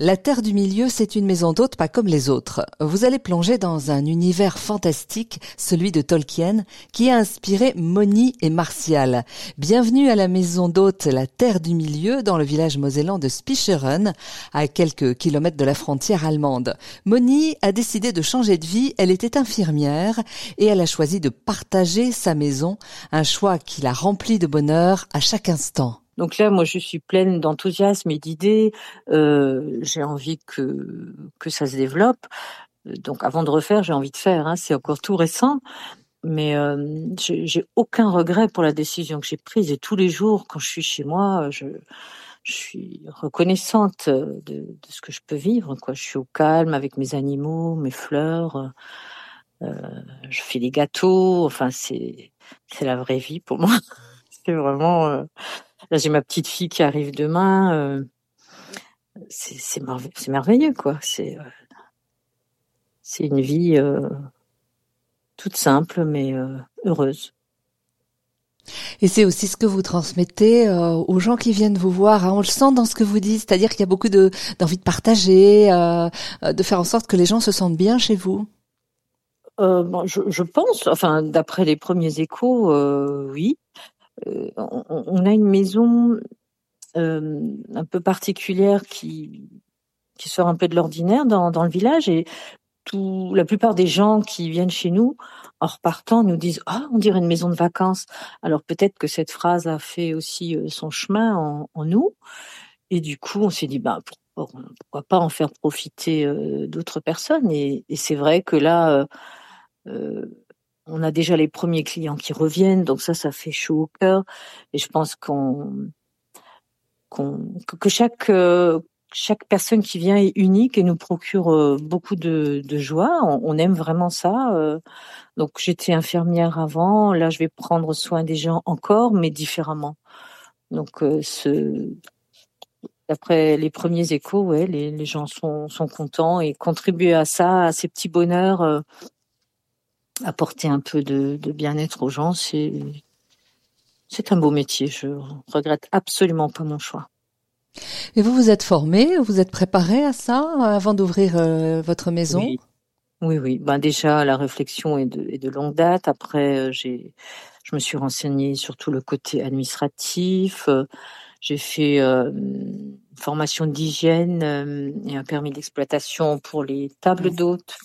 La Terre du Milieu, c'est une maison d'hôte pas comme les autres. Vous allez plonger dans un univers fantastique, celui de Tolkien, qui a inspiré Moni et Martial. Bienvenue à la maison d'hôte La Terre du Milieu, dans le village mosellan de Spicheren, à quelques kilomètres de la frontière allemande. Moni a décidé de changer de vie, elle était infirmière, et elle a choisi de partager sa maison, un choix qui l'a rempli de bonheur à chaque instant. Donc là, moi, je suis pleine d'enthousiasme et d'idées. Euh, j'ai envie que que ça se développe. Donc, avant de refaire, j'ai envie de faire. Hein, c'est encore tout récent, mais euh, j'ai aucun regret pour la décision que j'ai prise. Et tous les jours, quand je suis chez moi, je suis reconnaissante de, ce que je peux vivre. Quoi, je suis au calme avec mes animaux, mes fleurs. Euh, je fais des gâteaux. Enfin, c'est la vraie vie pour moi. vraiment euh, Là, j'ai ma petite fille qui arrive demain. Euh, c'est merveilleux, quoi. C'est euh, c'est une vie toute simple, mais heureuse. Et c'est aussi ce que vous transmettez aux gens qui viennent vous voir. Hein. On le sent dans ce que vous dites, c'est-à-dire qu'il y a beaucoup de d'envie de partager, de faire en sorte que les gens se sentent bien chez vous. bon, je, je, pense, enfin, d'après les premiers échos, oui. Euh, on, a une maison euh, un peu particulière qui qui sort un peu de l'ordinaire dans, dans le village et tout, la plupart des gens qui viennent chez nous en repartant nous disent ah on dirait une maison de vacances. Alors peut-être que cette phrase a fait aussi euh, son chemin en, nous. Et du coup on s'est dit bah pourquoi, pas en faire profiter d'autres personnes. Et, c'est vrai que là on a déjà les premiers clients qui reviennent, donc ça, ça fait chaud au cœur. Et je pense qu'on, que chaque euh, chaque personne qui vient est unique et nous procure euh, beaucoup de, joie. On, aime vraiment ça. Euh. donc j'étais infirmière avant, là je vais prendre soin des gens encore, mais différemment. Donc ce D'après les premiers échos, ouais, les, gens sont, sont contents et contribuent à ça, à ces petits bonheurs apporter un peu de, bien-être aux gens, c'est c'est un beau métier. Je regrette absolument pas mon choix. Et vous vous êtes formé, vous êtes préparé à ça avant d'ouvrir euh, votre maison? Oui. Oui, Ben déjà, la réflexion est de, est de longue date. Après, euh, j'ai, je me suis renseignée sur tout le côté administratif. Euh, j'ai fait une formation d'hygiène et un permis d'exploitation pour les tables d'hôtes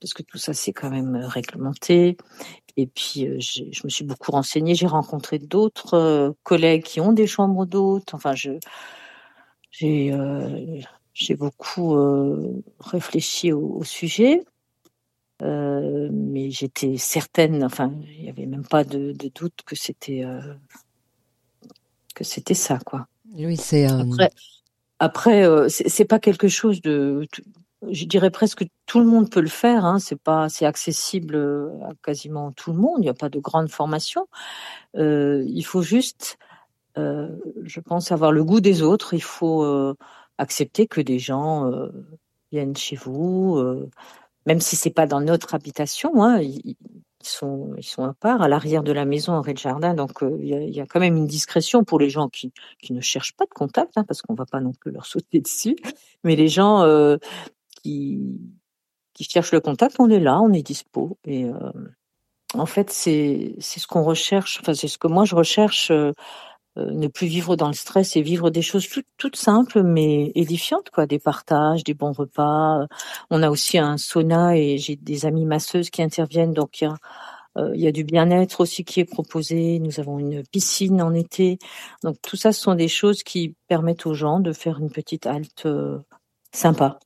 parce que tout ça c'est quand même euh, réglementé. Et puis euh, je me suis beaucoup renseignée, j'ai rencontré d'autres euh, collègues qui ont des chambres d'hôtes. Enfin, je j'ai j'ai beaucoup réfléchi au, sujet, mais j'étais certaine, enfin, il n'y avait même pas de, de doute que c'était que c'était ça, quoi. Oui, c'est après. Après, c'est pas quelque chose de je dirais presque tout le monde peut le faire. Hein. C'est pas, c'est accessible euh, à quasiment tout le monde. Il n'y a pas de grande formation. Euh, il faut juste, euh, je pense, avoir le goût des autres. Il faut euh, accepter que des gens euh, viennent chez vous, même si c'est pas dans notre habitation. Hein, ils, sont, ils sont à part, à l'arrière de la maison, en rez-de-jardin. Donc, il y, a, quand même une discrétion pour les gens qui, qui ne cherchent pas de contact, hein, parce qu'on va pas non plus leur sauter dessus. Mais les gens qui, cherchent le contact, on est là, on est dispo. Et euh, en fait, c'est ce qu'on recherche. Enfin, c'est ce que moi je recherche. Euh, euh, ne plus vivre dans le stress et vivre des choses toutes simples mais édifiantes quoi des partages des bons repas on a aussi un sauna et j'ai des amis masseuses qui interviennent donc il y a il y a du bien-être aussi qui est proposé. Nous avons une piscine en été. Donc tout ça, ce sont des choses qui permettent aux gens de faire une petite halte sympa.